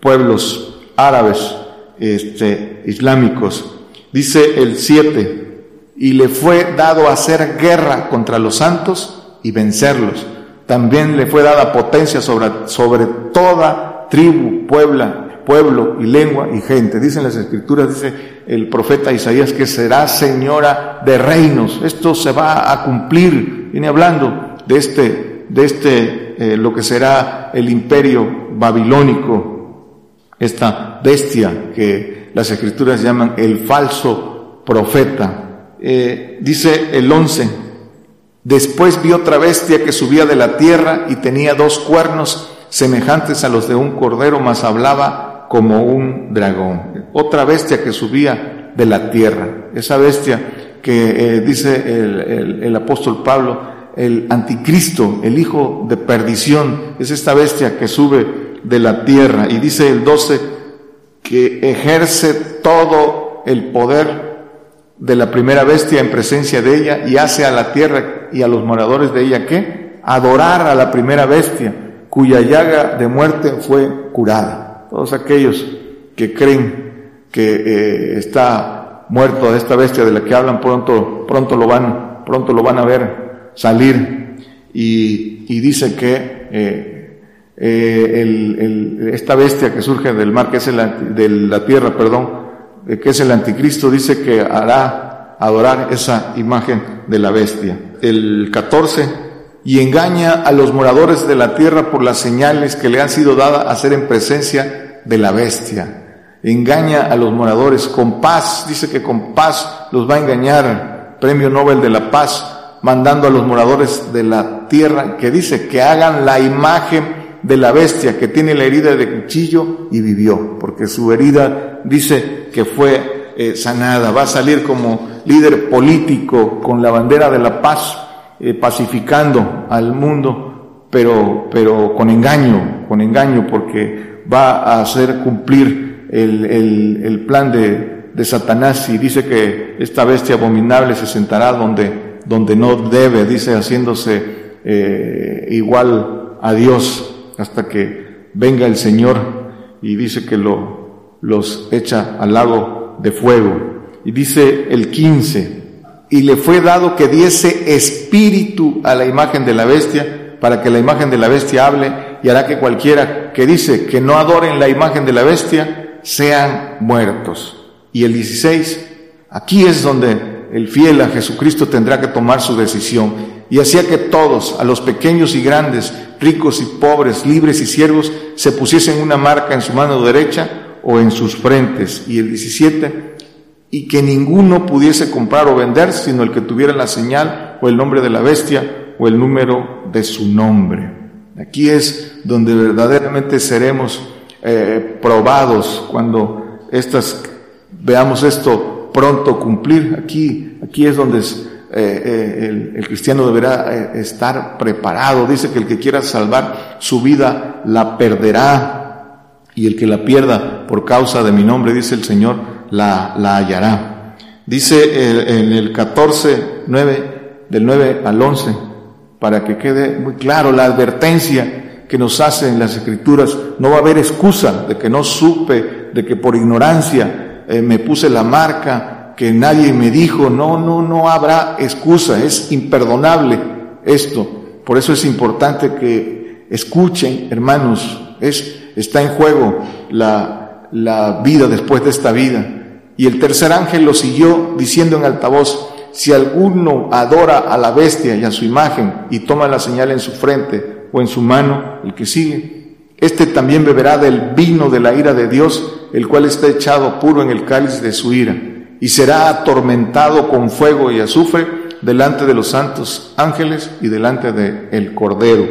pueblos árabes, este, islámicos. Dice el 7, y le fue dado hacer guerra contra los santos y vencerlos. También le fue dada potencia sobre, sobre toda tribu, puebla, pueblo y lengua y gente. Dicen las escrituras, dice el profeta Isaías, que será señora de reinos. Esto se va a cumplir. Viene hablando de este, de este, eh, lo que será el imperio babilónico, esta bestia que las escrituras llaman el falso profeta. Eh, dice el 11, después vi otra bestia que subía de la tierra y tenía dos cuernos semejantes a los de un cordero, mas hablaba como un dragón, otra bestia que subía de la tierra, esa bestia que eh, dice el, el, apóstol Pablo, el anticristo, el hijo de perdición, es esta bestia que sube de la tierra. Y dice el 12 que ejerce todo el poder de la primera bestia en presencia de ella y hace a la tierra y a los moradores de ella que adorar a la primera bestia cuya llaga de muerte fue curada. Todos aquellos que creen que eh, está muerto esta bestia de la que hablan, pronto, pronto lo van, pronto lo van a ver salir. Y, y dice que eh, eh, esta bestia que surge del mar, que es el, de la tierra, perdón, que es el anticristo, dice que hará adorar esa imagen de la bestia. El 14, y engaña a los moradores de la tierra por las señales que le han sido dadas a hacer en presencia de la bestia. Engaña a los moradores con paz, dice que con paz los va a engañar, premio Nobel de la paz, mandando a los moradores de la tierra que dice que hagan la imagen de la bestia que tiene la herida de cuchillo y vivió, porque su herida dice que fue eh, sanada. Va a salir como líder político con la bandera de la paz, eh, pacificando al mundo, pero, pero con engaño, con engaño, porque va a hacer cumplir el, el, plan de, de Satanás y dice que esta bestia abominable se sentará donde, donde no debe, dice haciéndose eh, igual a Dios hasta que venga el Señor y dice que lo, los echa al lago de fuego. Y dice el 15, y le fue dado que diese espíritu a la imagen de la bestia para que la imagen de la bestia hable y hará que cualquiera que dice que no adoren la imagen de la bestia sean muertos. Y el 16, aquí es donde el fiel a Jesucristo tendrá que tomar su decisión. Y hacía que todos, a los pequeños y grandes, ricos y pobres, libres y siervos, se pusiesen una marca en su mano derecha o en sus frentes. Y el 17, y que ninguno pudiese comprar o vender, sino el que tuviera la señal o el nombre de la bestia o el número de su nombre. Aquí es donde verdaderamente seremos eh, probados cuando estas veamos esto pronto cumplir. Aquí, aquí es donde eh, eh, el, cristiano deberá eh, estar preparado. Dice que el que quiera salvar su vida la perderá y el que la pierda por causa de mi nombre, dice el Señor, la, la hallará. Dice en el 14, 9, del 9 al 11, para que quede muy claro la advertencia que nos hace en las escrituras, no va a haber excusa de que no supe, de que por ignorancia me puse la marca, que nadie me dijo, no, no, no habrá excusa, es imperdonable esto. Por eso es importante que escuchen, hermanos, es, está en juego la, la vida después de esta vida. Y el tercer ángel lo siguió diciendo en altavoz, si alguno adora a la bestia y a su imagen y toma la señal en su frente o en su mano, el que sigue, este también beberá del vino de la ira de Dios el cual está echado puro en el cáliz de su ira, y será atormentado con fuego y azufre delante de los santos ángeles y delante de el Cordero.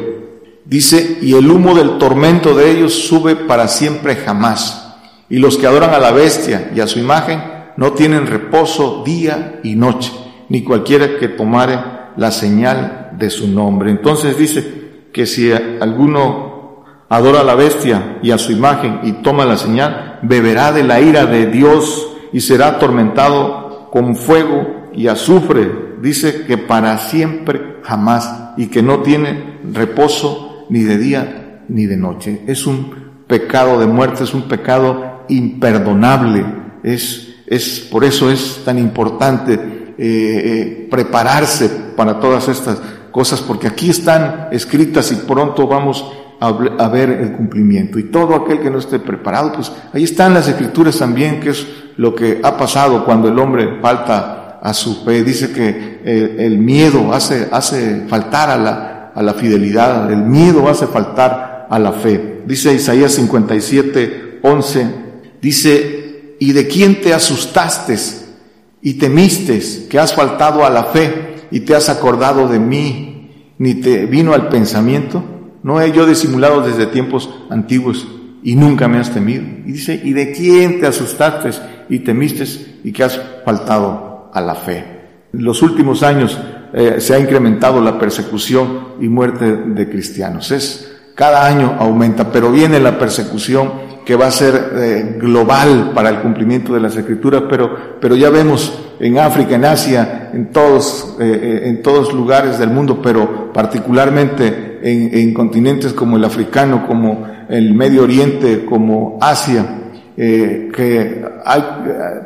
Dice, y el humo del tormento de ellos sube para siempre jamás. Y los que adoran a la bestia y a su imagen no tienen reposo día y noche, ni cualquiera que tomare la señal de su nombre. Entonces dice que si alguno adora a la bestia y a su imagen y toma la señal, beberá de la ira de Dios y será atormentado con fuego y azufre. Dice que para siempre jamás y que no tiene reposo ni de día ni de noche. Es un pecado de muerte, es un pecado imperdonable. Es, es, por eso es tan importante eh, eh, prepararse para todas estas cosas, porque aquí están escritas y pronto vamos a, ver el cumplimiento. Y todo aquel que no esté preparado, pues ahí están las escrituras también, que es lo que ha pasado cuando el hombre falta a su fe. Dice que el, miedo hace, hace faltar a la, a la fidelidad, el miedo hace faltar a la fe. Dice Isaías 57, 11, dice, ¿y de quién te asustaste y temiste que has faltado a la fe y te has acordado de mí, ni te vino al pensamiento? No he yo disimulado desde tiempos antiguos y nunca me has temido. Y dice, ¿y de quién te asustaste y temiste y que has faltado a la fe? En los últimos años eh, se ha incrementado la persecución y muerte de cristianos. Es, cada año aumenta, pero viene la persecución que va a ser eh, global para el cumplimiento de las escrituras, pero, pero ya vemos en África, en Asia, en todos, eh, en todos lugares del mundo, pero particularmente en, continentes como el africano, como el Medio Oriente, como Asia, eh, que hay,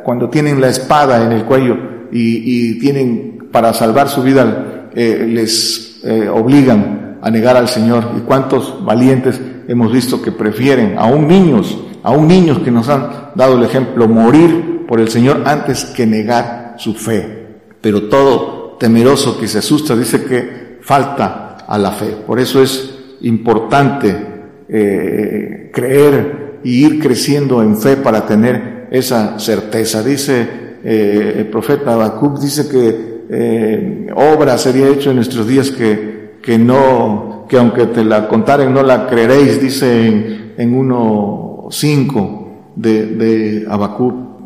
cuando tienen la espada en el cuello y, tienen para salvar su vida, eh, les eh, obligan a negar al Señor. ¿Y cuántos valientes hemos visto que prefieren, aún niños, aún niños que nos han dado el ejemplo, morir por el Señor antes que negar su fe? Pero todo temeroso que se asusta dice que falta a la fe. Por eso es importante eh, creer y ir creciendo en fe para tener esa certeza. Dice eh, el profeta Habacuc, dice que eh, obra sería hecho en nuestros días que, que no que aunque te la contaren no la creeréis, dice en, en 1.5 de, de.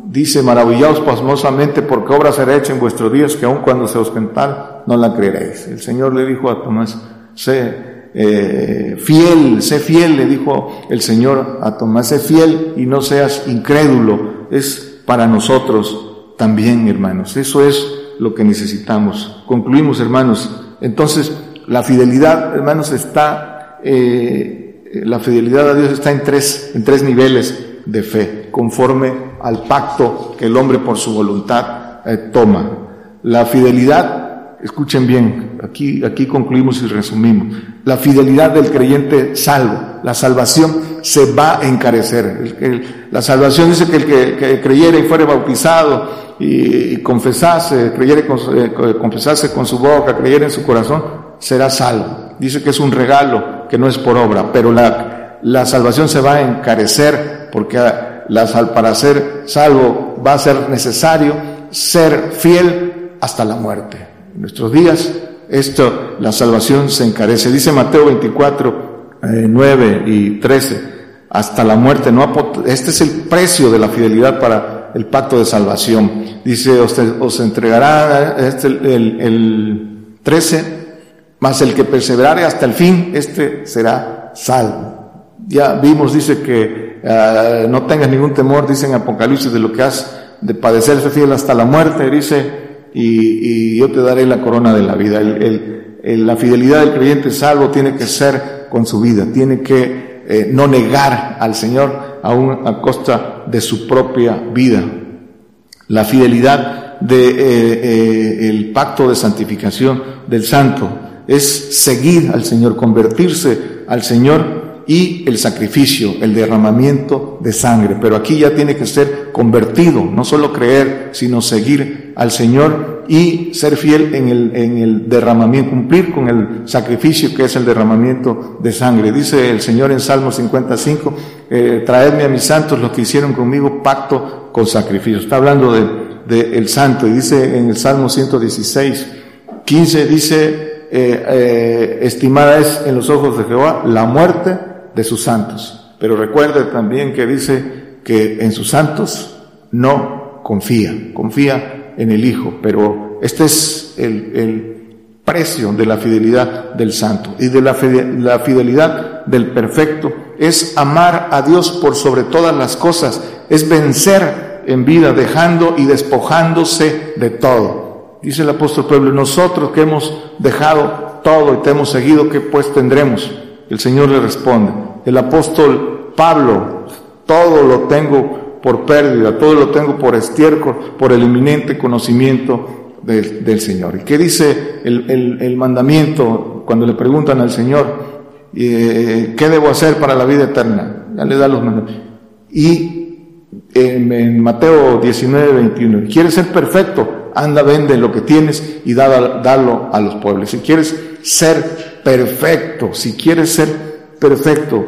Dice, maravillaos pasmosamente porque obra será hecha en vuestros días que aun cuando se os contar no la creeréis. El Señor le dijo a Tomás, sé eh, fiel, sé fiel, le dijo el Señor a Tomás, sé fiel y no seas incrédulo. Es para nosotros también, hermanos. Eso es lo que necesitamos. Concluimos, hermanos. Entonces, la fidelidad, hermanos, está, eh, la fidelidad a Dios está en tres, en tres niveles de fe, conforme al pacto que el hombre por su voluntad eh, toma. La fidelidad, escuchen bien, aquí, aquí concluimos y resumimos, la fidelidad del creyente salvo, la salvación se va a encarecer. la salvación dice que el que, creyere y fuere bautizado y, confesase, creyere con, eh, confesase con su boca, creyere en su corazón, será salvo. Dice que es un regalo, que no es por obra, pero la, la salvación se va a encarecer porque para ser salvo va a ser necesario ser fiel hasta la muerte. En nuestros días, esto, la salvación se encarece. Dice Mateo 24, 9 eh, y 13, hasta la muerte. No, este es el precio de la fidelidad para el pacto de salvación. Dice, os, entregará este, el, el 13, mas el que perseverare hasta el fin, este será salvo. Ya vimos, dice que Ah, no tengas ningún temor, dice en Apocalipsis, de lo que has de padecer, fiel hasta la muerte, dice, y, yo te daré la corona de la vida. La fidelidad del creyente salvo tiene que ser con su vida, tiene que eh, no negar al Señor aún a costa de su propia vida. La fidelidad del de, eh, eh, pacto de santificación del santo es seguir al Señor, convertirse al Señor y el sacrificio, el derramamiento de sangre. Pero aquí ya tiene que ser convertido, no solo creer, sino seguir al Señor y ser fiel en el, en el derramamiento, cumplir con el sacrificio que es el derramamiento de sangre. Dice el Señor en Salmo 55, eh, traedme a mis santos los que hicieron conmigo pacto con sacrificio. Está hablando de, el santo y dice en el Salmo 116, 15 dice, eh, eh, estimada es en los ojos de Jehová la muerte de sus santos. Pero recuerde también que dice que en sus santos no confía, confía en el Hijo. Pero este es el, el precio de la fidelidad del santo y de la, la fidelidad del perfecto. Es amar a Dios por sobre todas las cosas, es vencer en vida, dejando y despojándose de todo. Dice el apóstol Pueblo, nosotros que hemos dejado todo y te hemos seguido, ¿qué pues tendremos? El Señor le responde, el apóstol Pablo, todo lo tengo por pérdida, todo lo tengo por estiércol, por el eminente conocimiento del, Señor. ¿Y qué dice el, mandamiento cuando le preguntan al Señor, eh, ¿qué debo hacer para la vida eterna? Ya le da los mandamientos. Y en, Mateo 19, 21, ¿quieres ser perfecto? Anda, vende lo que tienes y dalo a los pueblos. Si quieres ser perfecto. Si quieres ser perfecto,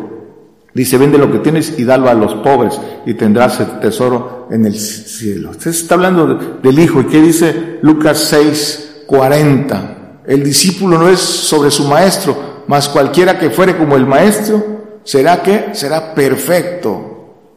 dice, vende lo que tienes y dalo a los pobres y tendrás el tesoro en el cielo. Usted está hablando del Hijo. ¿Y qué dice Lucas 6, 40? El discípulo no es sobre su maestro, mas cualquiera que fuere como el maestro, será que será perfecto.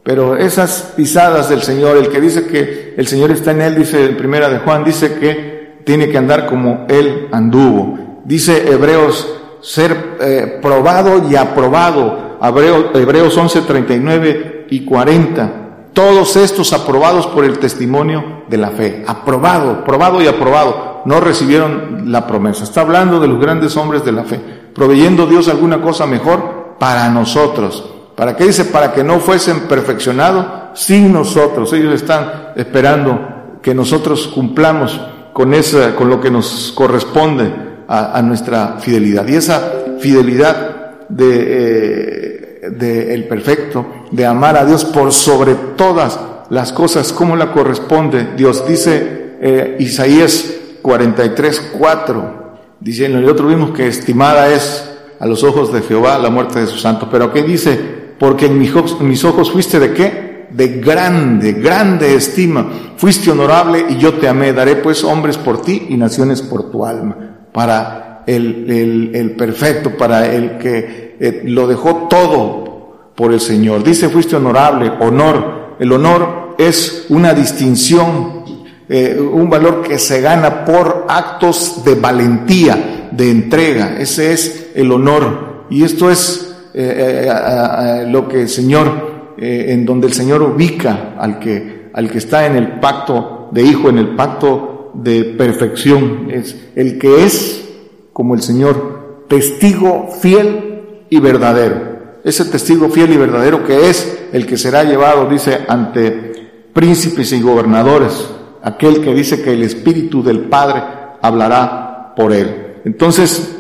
Pero esas pisadas del Señor, el que dice que el Señor está en él, dice en primera de Juan, dice que tiene que andar como él anduvo. Dice Hebreos ser eh, probado y aprobado. Hebreos, Hebreos 11, 39 y 40. Todos estos aprobados por el testimonio de la fe. Aprobado, probado y aprobado. No recibieron la promesa. Está hablando de los grandes hombres de la fe. Proveyendo Dios alguna cosa mejor para nosotros. ¿Para qué dice? Para que no fuesen perfeccionados sin nosotros. Ellos están esperando que nosotros cumplamos con, esa, con lo que nos corresponde a, nuestra fidelidad. Y esa fidelidad de, eh, de, perfecto, de amar a Dios por sobre todas las cosas, como la corresponde Dios. Dice eh, Isaías 43, 4. Dice, otro vimos que estimada es a los ojos de Jehová la muerte de su santo. Pero ¿qué dice? Porque en mis ojos, fuiste de qué? De grande, grande estima. Fuiste honorable y yo te amé. Daré pues hombres por ti y naciones por tu alma para el, el, perfecto, para el que eh, lo dejó todo por el Señor. Dice, fuiste honorable, honor. El honor es una distinción, eh, un valor que se gana por actos de valentía, de entrega. Ese es el honor. Y esto es eh, lo que el Señor, en donde el Señor ubica al que, al que está en el pacto de hijo, en el pacto de perfección. Es el que es como el Señor, testigo fiel y verdadero. Ese testigo fiel y verdadero que es el que será llevado, dice, ante príncipes y gobernadores, aquel que dice que el Espíritu del Padre hablará por él. Entonces,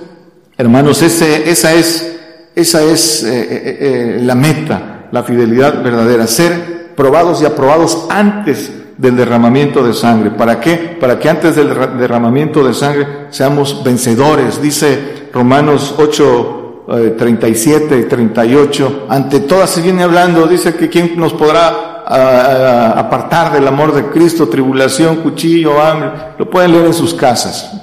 hermanos, ese, esa es, esa es eh, eh, eh, la meta, la fidelidad verdadera, ser probados y aprobados antes del derramamiento de sangre. ¿Para qué? Para que antes del derramamiento de sangre seamos vencedores. Dice Romanos 8, 37 y 38. Ante todas se viene hablando, dice que quién nos podrá apartar del amor de Cristo, tribulación, cuchillo, hambre. Lo pueden leer en sus casas.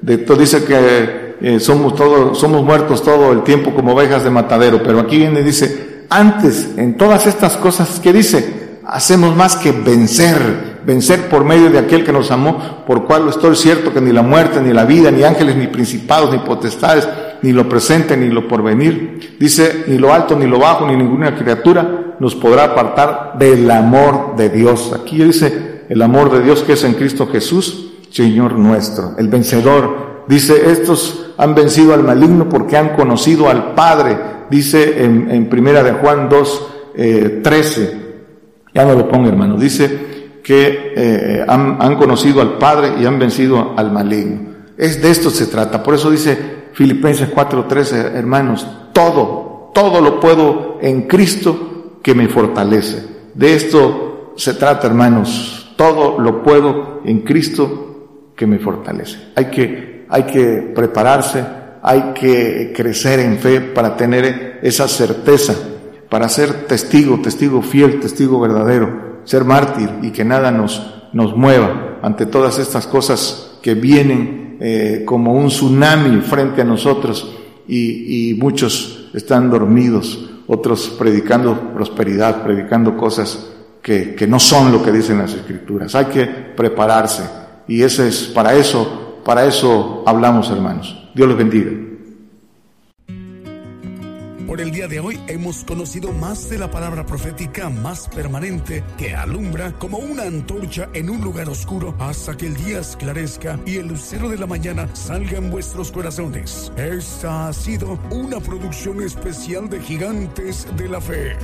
De, dice que eh, somos todos, somos muertos todo el tiempo como ovejas de matadero. Pero aquí viene y dice, antes, en todas estas cosas, ¿qué dice? hacemos más que vencer, vencer por medio de aquel que nos amó, por cual estoy cierto que ni la muerte, ni la vida, ni ángeles, ni principados, ni potestades, ni lo presente, ni lo porvenir, dice, ni lo alto, ni lo bajo, ni ninguna criatura nos podrá apartar del amor de Dios. Aquí dice el amor de Dios que es en Cristo Jesús, Señor nuestro, el vencedor. Dice, estos han vencido al maligno porque han conocido al Padre, dice en, primera de Juan 2, eh, 13. Ya no lo pongo, hermano. Dice que eh, han, conocido al Padre y han vencido al maligno. Es de esto se trata. Por eso dice Filipenses 4:13, hermanos, todo, todo lo puedo en Cristo que me fortalece. De esto se trata, hermanos. Todo lo puedo en Cristo que me fortalece. Hay que, hay que prepararse, hay que crecer en fe para tener esa certeza para ser testigo, testigo fiel, testigo verdadero, ser mártir y que nada nos, nos mueva ante todas estas cosas que vienen eh, como un tsunami frente a nosotros y, muchos están dormidos, otros predicando prosperidad, predicando cosas que, que no son lo que dicen las escrituras. Hay que prepararse y ese es para eso, para eso hablamos hermanos. Dios los bendiga. Por el día de hoy hemos conocido más de la palabra profética más permanente que alumbra como una antorcha en un lugar oscuro hasta que el día esclarezca y el lucero de la mañana salga en vuestros corazones. Esta ha sido una producción especial de Gigantes de la Fe.